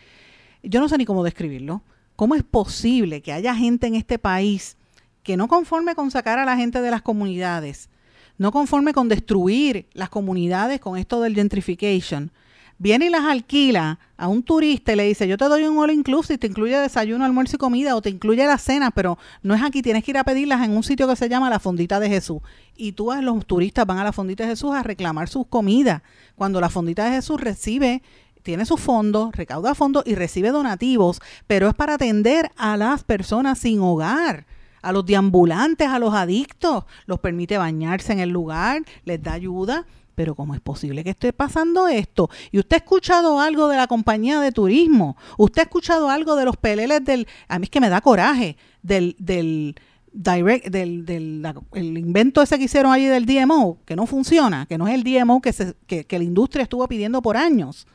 yo no sé ni cómo describirlo. ¿Cómo es posible que haya gente en este país que no conforme con sacar a la gente de las comunidades, no conforme con destruir las comunidades con esto del gentrification, viene y las alquila a un turista y le dice, yo te doy un all inclusive, te incluye desayuno, almuerzo y comida o te incluye la cena, pero no es aquí, tienes que ir a pedirlas en un sitio que se llama la Fondita de Jesús. Y tú, los turistas van a la Fondita de Jesús a reclamar sus comidas. Cuando la Fondita de Jesús recibe tiene sus fondos, recauda fondos y recibe donativos, pero es para atender a las personas sin hogar a los deambulantes, a los adictos, los permite bañarse en el lugar, les da ayuda. Pero ¿cómo es posible que esté pasando esto? ¿Y usted ha escuchado algo de la compañía de turismo? ¿Usted ha escuchado algo de los peleles del... A mí es que me da coraje del... del direct, del, del el invento ese que hicieron allí del DMO, que no funciona, que no es el DMO que, que, que la industria estuvo pidiendo por años.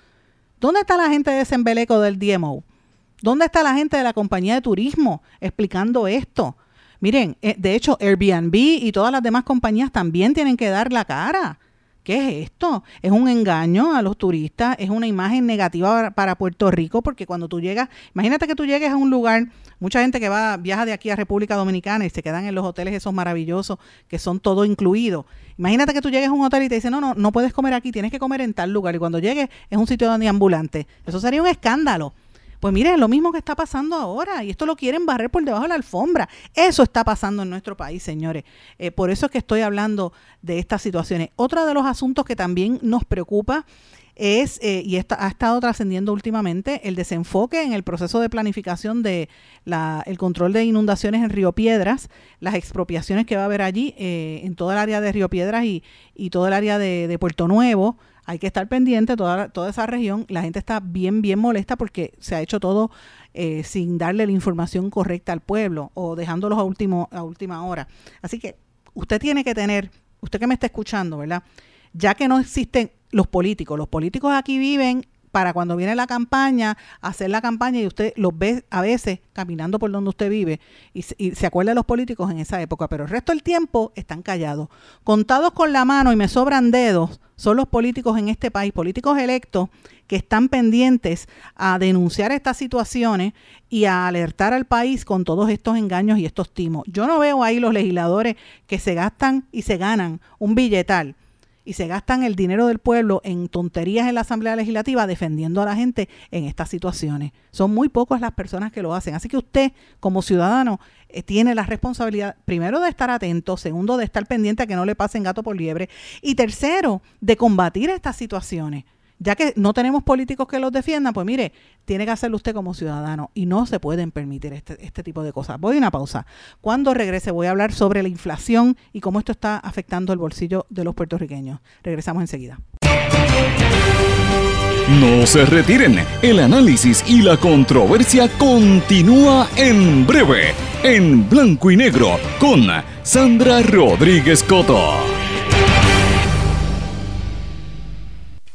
¿Dónde está la gente de ese embeleco del DMO? ¿Dónde está la gente de la compañía de turismo explicando esto? Miren, eh, de hecho, Airbnb y todas las demás compañías también tienen que dar la cara. ¿Qué es esto? Es un engaño a los turistas, es una imagen negativa para Puerto Rico, porque cuando tú llegas, imagínate que tú llegues a un lugar, mucha gente que va, viaja de aquí a República Dominicana y se quedan en los hoteles esos maravillosos que son todo incluido. Imagínate que tú llegues a un hotel y te dicen, no, no, no puedes comer aquí, tienes que comer en tal lugar. Y cuando llegues es un sitio donde ambulante. Eso sería un escándalo. Pues mire, lo mismo que está pasando ahora y esto lo quieren barrer por debajo de la alfombra. Eso está pasando en nuestro país, señores. Eh, por eso es que estoy hablando de estas situaciones. Otro de los asuntos que también nos preocupa es, eh, y ha estado trascendiendo últimamente, el desenfoque en el proceso de planificación de el control de inundaciones en Río Piedras, las expropiaciones que va a haber allí eh, en toda el área de Río Piedras y, y todo el área de Puerto Nuevo, hay que estar pendiente, toda, toda esa región, la gente está bien, bien molesta porque se ha hecho todo eh, sin darle la información correcta al pueblo o dejándolos a, último, a última hora. Así que usted tiene que tener, usted que me está escuchando, ¿verdad? Ya que no existen los políticos, los políticos aquí viven para cuando viene la campaña, hacer la campaña y usted los ve a veces caminando por donde usted vive y, se acuerda de los políticos en esa época, pero el resto del tiempo están callados. Contados con la mano y me sobran dedos son los políticos en este país, políticos electos, que están pendientes a denunciar estas situaciones y a alertar al país con todos estos engaños y estos timos. Yo no veo ahí los legisladores que se gastan y se ganan un billetal y se gastan el dinero del pueblo en tonterías en la Asamblea Legislativa defendiendo a la gente en estas situaciones. Son muy pocas las personas que lo hacen. Así que usted, como ciudadano, eh, tiene la responsabilidad, primero, de estar atento, segundo, de estar pendiente a que no le pasen gato por liebre, y tercero, de combatir estas situaciones ya que no tenemos políticos que los defiendan, pues mire, tiene que hacerlo usted como ciudadano y no se pueden permitir este, este, tipo de cosas. Voy a una pausa. Cuando regrese voy a hablar sobre la inflación y cómo esto está afectando el bolsillo de los puertorriqueños. Regresamos enseguida. No se retiren, el análisis y la controversia continúa en breve, en blanco y negro, con Sandra Rodríguez Coto.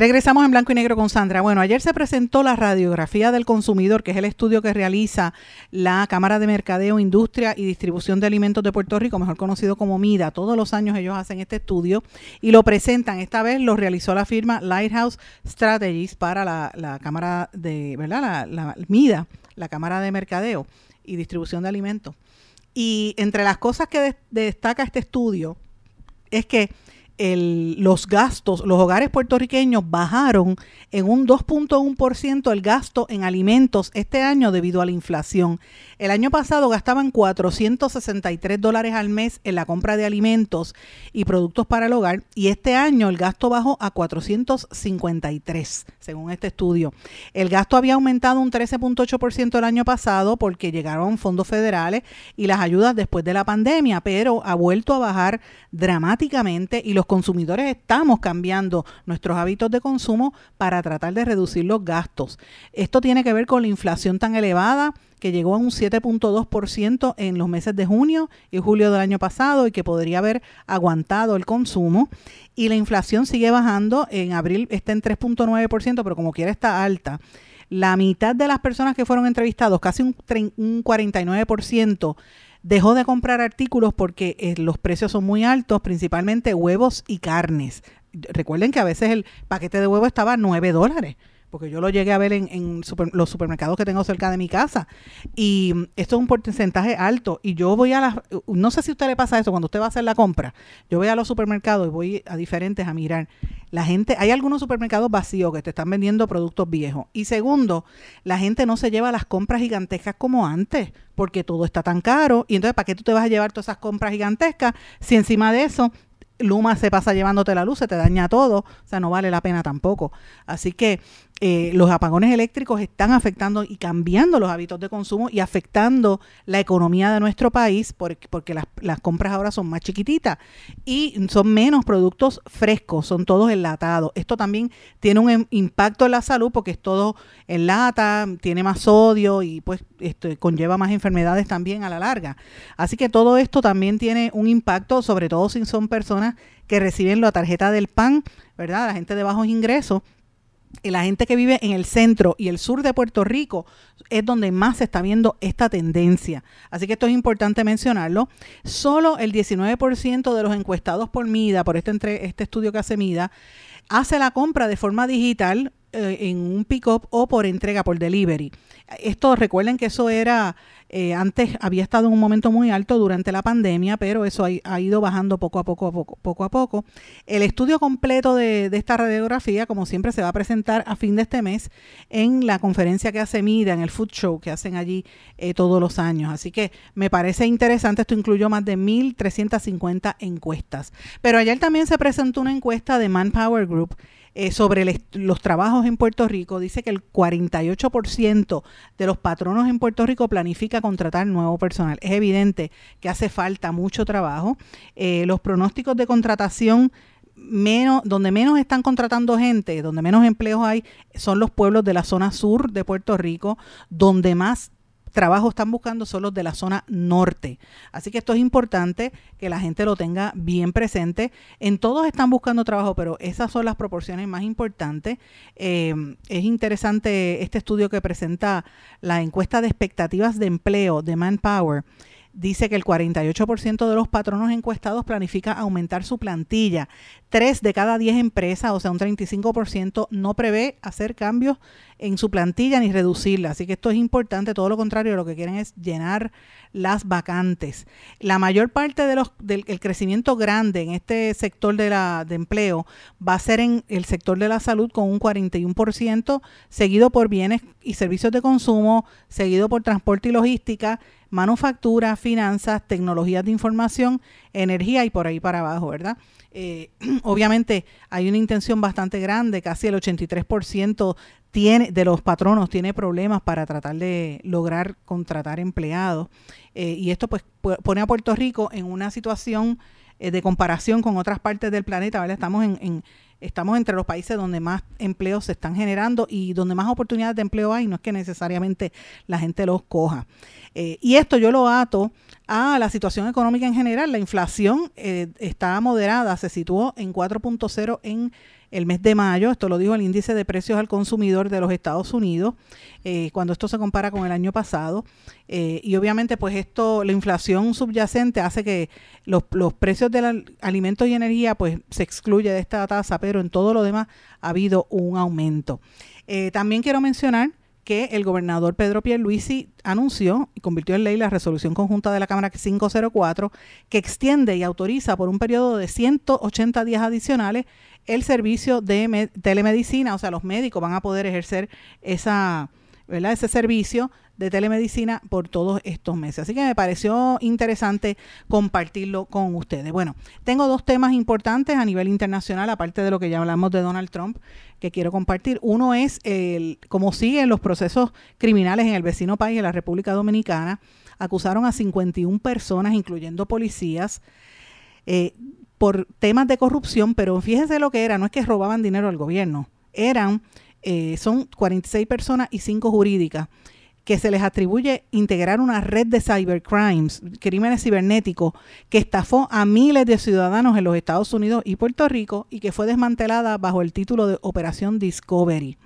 Regresamos en blanco y negro con Sandra. Bueno, ayer se presentó la radiografía del consumidor, que es el estudio que realiza la Cámara de Mercadeo, Industria y Distribución de Alimentos de Puerto Rico, mejor conocido como MIDA. Todos los años ellos hacen este estudio y lo presentan. Esta vez lo realizó la firma Lighthouse Strategies para la, Cámara de, ¿verdad? La, MIDA, la Cámara de Mercadeo y Distribución de Alimentos. Y entre las cosas que destaca este estudio es que los gastos, los hogares puertorriqueños bajaron en un 2.1% el gasto en alimentos este año debido a la inflación. El año pasado gastaban 463 dólares al mes en la compra de alimentos y productos para el hogar y este año el gasto bajó a 453, según este estudio. El gasto había aumentado un 13.8% el año pasado porque llegaron fondos federales y las ayudas después de la pandemia, pero ha vuelto a bajar dramáticamente y los consumidores estamos cambiando nuestros hábitos de consumo para tratar de reducir los gastos. Esto tiene que ver con la inflación tan elevada que llegó a un 7.2% en los meses de junio y julio del año pasado y que podría haber aguantado el consumo. Y la inflación sigue bajando, en abril está en 3.9%, pero como quiera está alta. La mitad de las personas que fueron entrevistados, casi un, un 49%, dejó de comprar artículos porque eh, los precios son muy altos, principalmente huevos y carnes. Recuerden que a veces el paquete de huevos estaba a 9 dólares porque yo lo llegué a ver en, los supermercados que tengo cerca de mi casa. Y esto es un porcentaje alto. Y yo voy a las, no sé si a usted le pasa eso, cuando usted va a hacer la compra, yo voy a los supermercados y voy a diferentes a mirar. La gente, hay algunos supermercados vacíos que te están vendiendo productos viejos. Y segundo, la gente no se lleva las compras gigantescas como antes, porque todo está tan caro. Y entonces, ¿para qué tú te vas a llevar todas esas compras gigantescas si encima de eso Luma se pasa llevándote la luz, se te daña todo, o sea, no vale la pena tampoco. Así que eh, los apagones eléctricos están afectando y cambiando los hábitos de consumo y afectando la economía de nuestro país porque, las, compras ahora son más chiquititas y son menos productos frescos, son todos enlatados. Esto también tiene un em, impacto en la salud porque es todo en lata, tiene más sodio y pues esto conlleva más enfermedades también a la larga. Así que todo esto también tiene un impacto, sobre todo si son personas que reciben la tarjeta del PAN, ¿verdad? La gente de bajos ingresos la gente que vive en el centro y el sur de Puerto Rico es donde más se está viendo esta tendencia. Así que esto es importante mencionarlo. Solo el 19% de los encuestados por MIDA, por este, este estudio que hace MIDA, hace la compra de forma digital eh, en un pick-up o por entrega, por delivery. Esto, recuerden que eso era, eh, antes había estado en un momento muy alto durante la pandemia, pero eso ha, ido bajando poco a poco, a poco, poco a poco. El estudio completo de, esta radiografía, como siempre, se va a presentar a fin de este mes en la conferencia que hace MIDA, en el Food Show que hacen allí eh, todos los años. Así que me parece interesante, esto incluyó más de 1.350 encuestas. Pero ayer también se presentó una encuesta de Manpower Group eh, sobre los trabajos en Puerto Rico, dice que el 48% de los patronos en Puerto Rico planifica contratar nuevo personal. Es evidente que hace falta mucho trabajo. Eh, los pronósticos de contratación menos, donde menos están contratando gente, donde menos empleos hay, son los pueblos de la zona sur de Puerto Rico, donde más trabajo están buscando son los de la zona norte. Así que esto es importante que la gente lo tenga bien presente. En todos están buscando trabajo, pero esas son las proporciones más importantes. Eh, es interesante este estudio que presenta la encuesta de expectativas de empleo de Manpower dice que el 48% de los patronos encuestados planifica aumentar su plantilla. Tres de cada diez empresas, o sea, un 35%, no prevé hacer cambios en su plantilla ni reducirla. Así que esto es importante. Todo lo contrario, lo que quieren es llenar las vacantes. La mayor parte de los, del crecimiento grande en este sector de, la, de empleo va a ser en el sector de la salud con un 41%, seguido por bienes y servicios de consumo, seguido por transporte y logística manufactura, finanzas, tecnologías de información, energía y por ahí para abajo, ¿verdad? Eh, (clears throat) obviamente hay una intención bastante grande, casi el 83% tiene, de los patronos tiene problemas para tratar de lograr contratar empleados. Eh, y esto pues pone a Puerto Rico en una situación eh, de comparación con otras partes del planeta, ¿verdad? Estamos en estamos entre los países donde más empleos se están generando y donde más oportunidades de empleo hay, no es que necesariamente la gente los coja. Eh, y esto yo lo ato a la situación económica en general. La inflación está moderada, se situó en 4.0 en el mes de mayo, esto lo dijo el índice de precios al consumidor de los Estados Unidos, eh, cuando esto se compara con el año pasado. Eh, y obviamente, pues esto, la inflación subyacente hace que los, los precios de alimentos y energía, pues se excluye de esta tasa, pero en todo lo demás ha habido un aumento. Eh, también quiero mencionar que el gobernador Pedro Pierluisi anunció y convirtió en ley la resolución conjunta de la Cámara 504 que extiende y autoriza por un periodo de 180 días adicionales el servicio de telemedicina, o sea, los médicos van a poder ejercer esa, ¿verdad? ese servicio de telemedicina por todos estos meses. Así que me pareció interesante compartirlo con ustedes. Bueno, tengo dos temas importantes a nivel internacional, aparte de lo que ya hablamos de Donald Trump, que quiero compartir. Uno es el cómo siguen los procesos criminales en el vecino país, de la República Dominicana. Acusaron a 51 personas, incluyendo policías, eh, por temas de corrupción, pero fíjense lo que era, no es que robaban dinero al gobierno, eran, eh, son 46 personas y 5 jurídicas que se les atribuye integrar una red de cybercrimes, crímenes cibernéticos, que estafó a miles de ciudadanos en los Estados Unidos y Puerto Rico y que fue desmantelada bajo el título de Operación Discovery.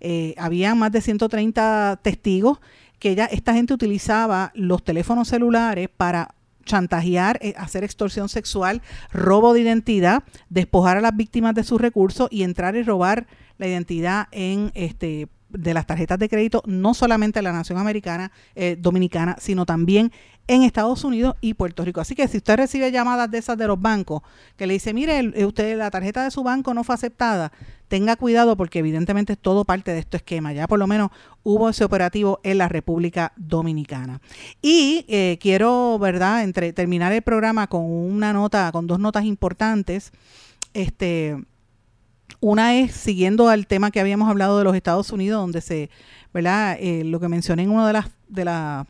Eh, había más de 130 testigos que ya esta gente utilizaba los teléfonos celulares para chantajear, eh, hacer extorsión sexual, robo de identidad, despojar a las víctimas de sus recursos y entrar y robar la identidad en este de las tarjetas de crédito, no solamente en la nación americana, eh, dominicana, sino también en Estados Unidos y Puerto Rico. Así que si usted recibe llamadas de esas de los bancos que le dice, mire, eh, usted la tarjeta de su banco no fue aceptada, tenga cuidado porque evidentemente es todo parte de este esquema. Ya por lo menos hubo ese operativo en la República Dominicana. Y eh, quiero, ¿verdad?, entre terminar el programa con una nota, con dos notas importantes. Este, una es siguiendo al tema que habíamos hablado de los Estados Unidos, donde se, ¿verdad? Eh, lo que mencioné en uno de las, de la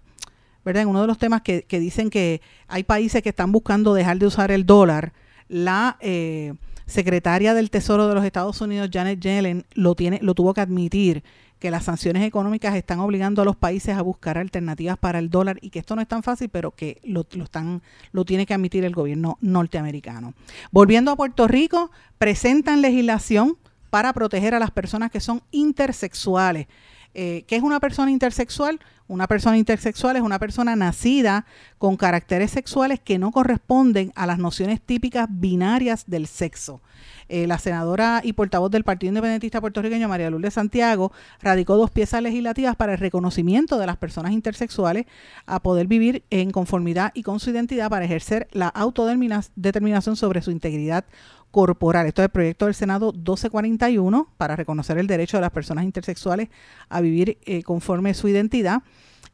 ¿verdad? En uno de los temas que, dicen que hay países que están buscando dejar de usar el dólar, la eh, secretaria del Tesoro de los Estados Unidos, Janet Yellen, lo, tiene, lo tuvo que admitir que las sanciones económicas están obligando a los países a buscar alternativas para el dólar y que esto no es tan fácil, pero que lo, lo, están, lo tiene que admitir el gobierno norteamericano. Volviendo a Puerto Rico, presentan legislación para proteger a las personas que son intersexuales. Eh, ¿Qué es una persona intersexual? Una persona intersexual es una persona nacida con caracteres sexuales que no corresponden a las nociones típicas binarias del sexo. Eh, la senadora y portavoz del Partido Independentista Puertorriqueño, María Lourdes Santiago, radicó dos piezas legislativas para el reconocimiento de las personas intersexuales a poder vivir en conformidad y con su identidad para ejercer la autodeterminación sobre su integridad corporal. Esto es el proyecto del Senado 1241 para reconocer el derecho de las personas intersexuales a vivir eh, conforme su identidad.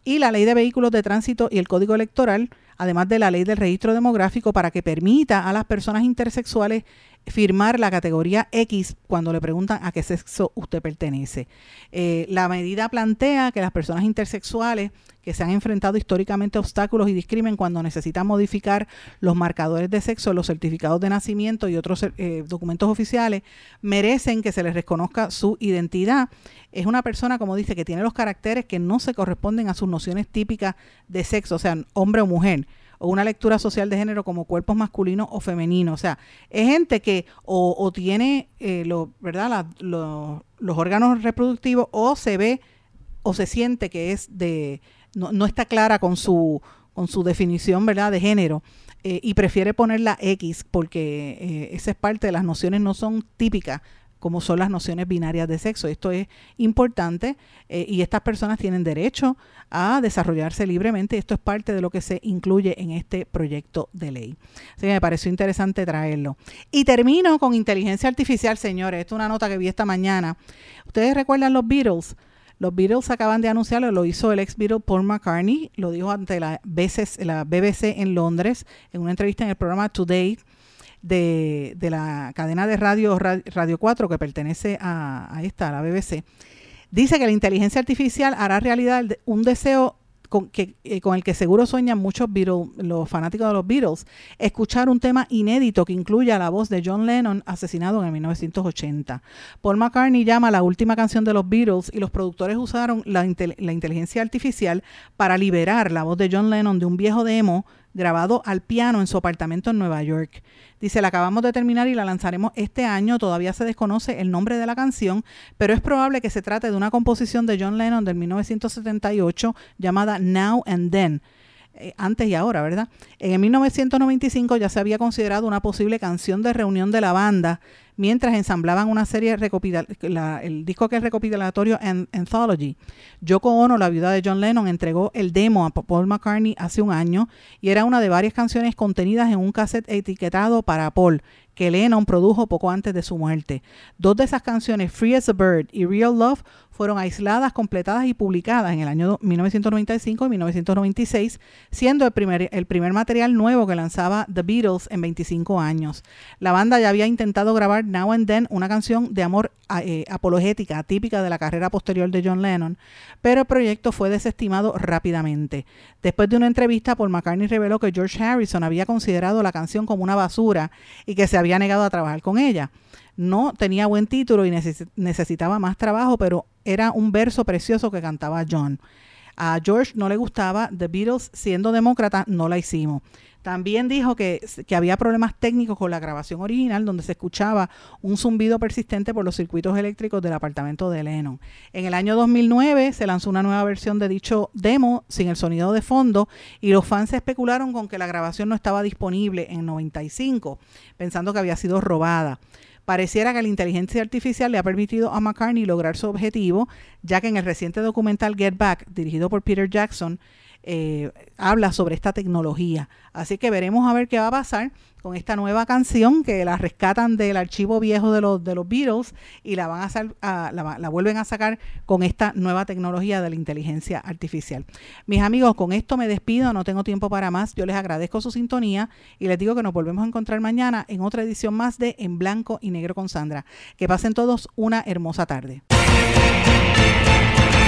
Y la ley de vehículos de tránsito y el código electoral, además de la ley del registro demográfico, para que permita a las personas intersexuales firmar la categoría X cuando le preguntan a qué sexo usted pertenece. Eh, la medida plantea que las personas intersexuales que se han enfrentado históricamente a obstáculos y discrimen cuando necesitan modificar los marcadores de sexo, los certificados de nacimiento y otros eh, documentos oficiales, merecen que se les reconozca su identidad. Es una persona, como dice, que tiene los caracteres que no se corresponden a sus nociones típicas de sexo, o sea, hombre o mujer o una lectura social de género como cuerpos masculinos o femeninos. O sea, es gente que o, tiene eh, lo, ¿verdad? los órganos reproductivos o se ve o se siente que es de, no, no está clara con su, con su definición ¿verdad? de género. Eh, y prefiere poner la X porque eh, esa es parte de las nociones no son típicas como son las nociones binarias de sexo. Esto es importante eh, y estas personas tienen derecho a desarrollarse libremente. Esto es parte de lo que se incluye en este proyecto de ley. Así que me pareció interesante traerlo. Y termino con inteligencia artificial, señores. Esto es una nota que vi esta mañana. ¿Ustedes recuerdan los Beatles? Los Beatles acaban de anunciarlo, lo hizo el ex Beatle Paul McCartney, lo dijo ante la BBC, la BBC en Londres, en una entrevista en el programa Today de, la cadena de radio Radio 4 que pertenece a, esta, a la BBC, dice que la inteligencia artificial hará realidad un deseo con, que, eh, con el que seguro sueñan muchos los fanáticos de los Beatles, escuchar un tema inédito que incluya la voz de John Lennon asesinado en 1980. Paul McCartney llama la última canción de los Beatles y los productores usaron la, la inteligencia artificial para liberar la voz de John Lennon de un viejo demo grabado al piano en su apartamento en Nueva York. Dice, la acabamos de terminar y la lanzaremos este año. Todavía se desconoce el nombre de la canción, pero es probable que se trate de una composición de John Lennon del 1978 llamada Now and Then. Eh, antes y ahora, ¿verdad? En 1995 ya se había considerado una posible canción de reunión de la banda mientras ensamblaban una serie el disco que es recopilatorio Anthology. Yoko Ono, la viuda de John Lennon, entregó el demo a Paul McCartney hace un año y era una de varias canciones contenidas en un cassette etiquetado para Paul que Lennon produjo poco antes de su muerte. Dos de esas canciones, Free as a Bird y Real Love, fueron aisladas, completadas y publicadas en el año 1995 y 1996, siendo el primer, el primer material nuevo que lanzaba The Beatles en 25 años. La banda ya había intentado grabar Now and Then, una canción de amor eh, apologética típica de la carrera posterior de John Lennon, pero el proyecto fue desestimado rápidamente. Después de una entrevista, Paul McCartney reveló que George Harrison había considerado la canción como una basura y que se había negado a trabajar con ella no tenía buen título y necesitaba más trabajo, pero era un verso precioso que cantaba John. A George no le gustaba, The Beatles siendo demócrata no la hicimos. También dijo que, que, había problemas técnicos con la grabación original, donde se escuchaba un zumbido persistente por los circuitos eléctricos del apartamento de Lennon. En el año 2009 se lanzó una nueva versión de dicho demo sin el sonido de fondo y los fans especularon con que la grabación no estaba disponible en 95, pensando que había sido robada. Pareciera que la inteligencia artificial le ha permitido a McCartney lograr su objetivo, ya que en el reciente documental Get Back, dirigido por Peter Jackson, eh, habla sobre esta tecnología. Así que veremos a ver qué va a pasar con esta nueva canción que la rescatan del archivo viejo de los, de los Beatles y la, van a, la, la, vuelven a sacar con esta nueva tecnología de la inteligencia artificial. Mis amigos, con esto me despido, no tengo tiempo para más. Yo les agradezco su sintonía y les digo que nos volvemos a encontrar mañana en otra edición más de En Blanco y Negro con Sandra. Que pasen todos una hermosa tarde.